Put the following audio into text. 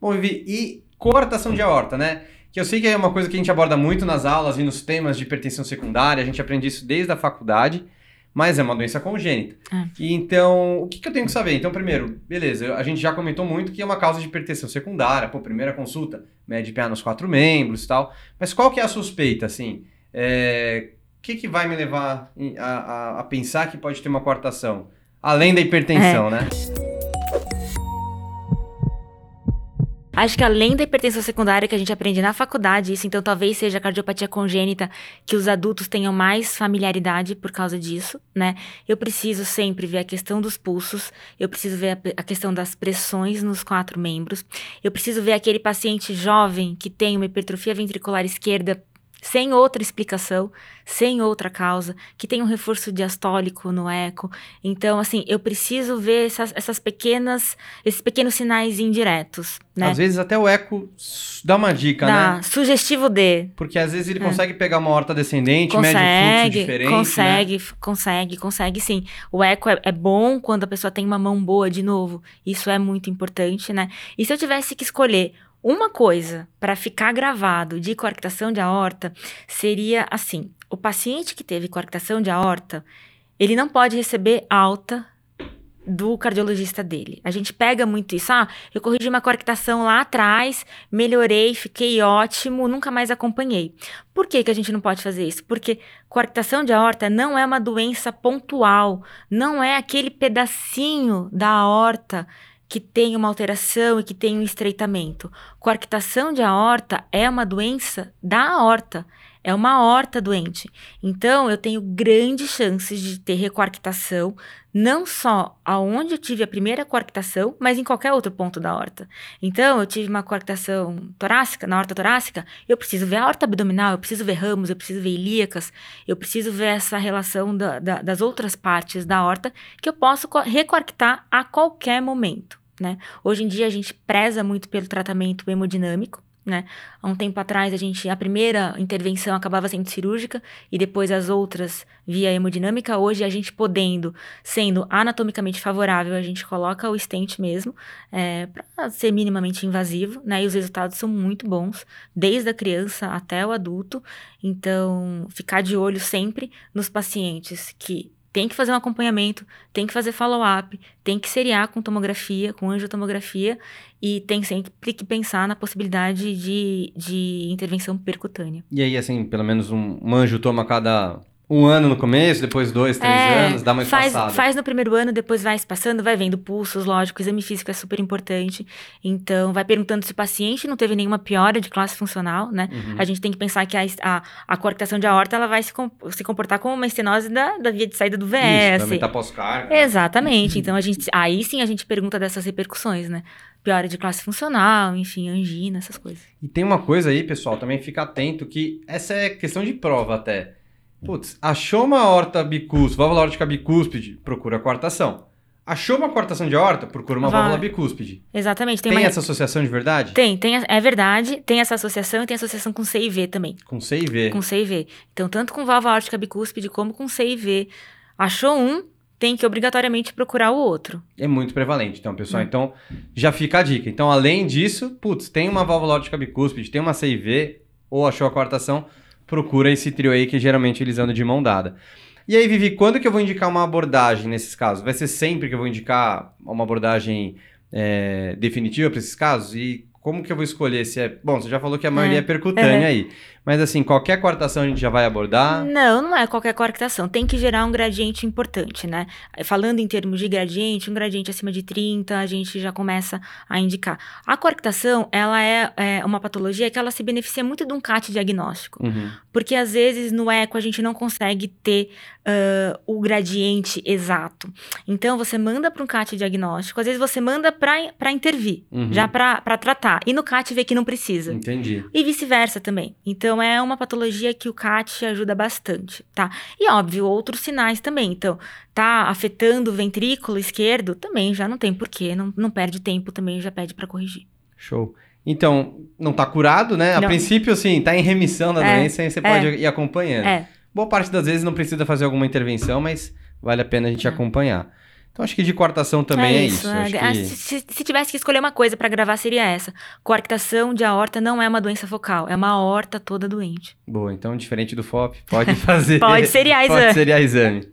Bom, Vivi, e coartação de aorta, né? Que eu sei que é uma coisa que a gente aborda muito nas aulas e nos temas de hipertensão secundária, a gente aprende isso desde a faculdade, mas é uma doença congênita. É. E então, o que, que eu tenho que saber? Então, primeiro, beleza, a gente já comentou muito que é uma causa de hipertensão secundária, pô, primeira consulta, mede PA nos quatro membros e tal, mas qual que é a suspeita, assim? É, O que, que vai me levar a, a- a pensar que pode ter uma coartação? Além da hipertensão, né? Acho que além da hipertensão secundária que a gente aprende na faculdade, isso então talvez seja a cardiopatia congênita, que os adultos tenham mais familiaridade por causa disso, né? Eu preciso sempre ver a questão dos pulsos, eu preciso ver a, a questão das pressões nos quatro membros, eu preciso ver aquele paciente jovem que tem uma hipertrofia ventricular esquerda sem outra explicação, sem outra causa, que tem um reforço diastólico no eco. Então, assim, eu preciso ver essas, essas pequenas, esses pequenos sinais indiretos, né? Às vezes até o eco dá uma dica, né? Dá, sugestivo D. Porque às vezes ele É. consegue pegar uma horta descendente, mede um fluxo Consegue, diferente, né? consegue, f- consegue, consegue sim. O eco é, é bom quando a pessoa tem uma mão boa de novo. Isso é muito importante, né? E se eu tivesse que escolher uma coisa para ficar gravado de coarctação de aorta, seria assim: o paciente que teve coarctação de aorta, ele não pode receber alta do cardiologista dele. A gente pega muito isso. Ah, eu corrigi uma coarctação lá atrás, melhorei, fiquei ótimo, nunca mais acompanhei. Por que, que a gente não pode fazer isso? Porque coarctação de aorta não é uma doença pontual, não é aquele pedacinho da aorta que tem uma alteração e que tem um estreitamento. Coarctação de aorta é uma doença da aorta, é uma aorta doente. Então, eu tenho grandes chances de ter recoarctação, não só aonde eu tive a primeira coarctação, mas em qualquer outro ponto da aorta. Então, eu tive uma coarctação torácica, na aorta torácica, eu preciso ver a aorta abdominal, eu preciso ver ramos, eu preciso ver ilíacas, eu preciso ver essa relação da- da- das outras partes da aorta, que eu posso co- recoarctar a qualquer momento. Né? Hoje em dia a gente preza muito pelo tratamento hemodinâmico, né? Há um tempo atrás a gente a primeira intervenção acabava sendo cirúrgica e depois as outras via hemodinâmica. Hoje a gente podendo, sendo anatomicamente favorável, a gente coloca o stent mesmo para ser minimamente invasivo, né? E os resultados são muito bons, desde a criança até o adulto. Então, ficar de olho sempre nos pacientes que tem que fazer um acompanhamento, tem que fazer follow-up, tem que seriar com tomografia, com angiotomografia, e tem sempre que pensar na possibilidade de, de intervenção percutânea. E aí, assim, pelo menos um, um anjo toma cada um ano no começo, depois dois, três É, anos, dá uma faz, espaçada. faz no primeiro ano, depois vai espaçando, vai vendo pulsos, lógico, exame físico é super importante. Então, vai perguntando se o paciente não teve nenhuma piora de classe funcional, né? Uhum. A gente tem que pensar que a, a, a coarctação de aorta ela vai se, com- se comportar como uma estenose da, da via de saída do Isso, VS. também tá pós-carga. Exatamente. Então a gente, aí sim a gente pergunta dessas repercussões, né? Piora de classe funcional, enfim, angina, essas coisas. E tem uma coisa aí, pessoal, também fica atento que essa é questão de prova até. Putz, achou uma horta bicúspide, válvula órtica bicúspide, procura coartação. Achou uma coartação de horta, procura uma Vai. válvula bicúspide. Exatamente. Tem, Tem, uma... essa associação de verdade? Tem, tem, a- é verdade, tem essa associação e tem associação com CIV também. Com C e V. Com CIV. Então, tanto com válvula órtica bicúspide como com CIV. Achou um, tem que obrigatoriamente procurar o outro. É muito prevalente, então, pessoal. Hum. Então, já fica a dica. Então, além disso, putz, tem uma válvula órtica bicúspide, tem uma CIV, ou achou a coartação, procura esse trio aí que geralmente eles andam de mão dada. E aí, Vivi, quando que eu vou indicar uma abordagem nesses casos? Vai ser sempre que eu vou indicar uma abordagem é, definitiva para esses casos? E como que eu vou escolher se é... Bom, você já falou que a maioria é, É, percutânea é. aí. Mas assim, qualquer coartação a gente já vai abordar? Não, não é qualquer coarctação. Tem que gerar um gradiente importante, né? Falando em termos de gradiente, um gradiente acima de 30, a gente já começa a indicar. A coarctação, ela é, é uma patologia que ela se beneficia muito de um CAT diagnóstico. Uhum. Porque às vezes no eco a gente não consegue ter ah, o gradiente exato. Então você manda para um CAT diagnóstico, às vezes você manda para intervir, Uhum. já para tratar. E no CAT vê que não precisa. Entendi. E vice-versa também. Então é uma patologia que o CAT ajuda bastante, tá? E óbvio, outros sinais também. Então, tá afetando o ventrículo esquerdo, também já não tem porquê, não, não perde tempo também, já pede para corrigir. Show. Então, não tá curado, né? A Não. princípio, assim, tá em remissão da É, doença e você pode ir acompanhando. É, Boa parte das vezes não precisa fazer alguma intervenção, mas vale a pena a gente É. acompanhar. Então acho que de coartação também é, isso. é. Acho Ah, que- se, se- se tivesse que escolher uma coisa pra gravar, seria essa. Coarctação de aorta não é uma doença focal, é uma aorta toda doente. Boa, então diferente do FOP, pode fazer. Pode seriar Pode exame. seriar exame.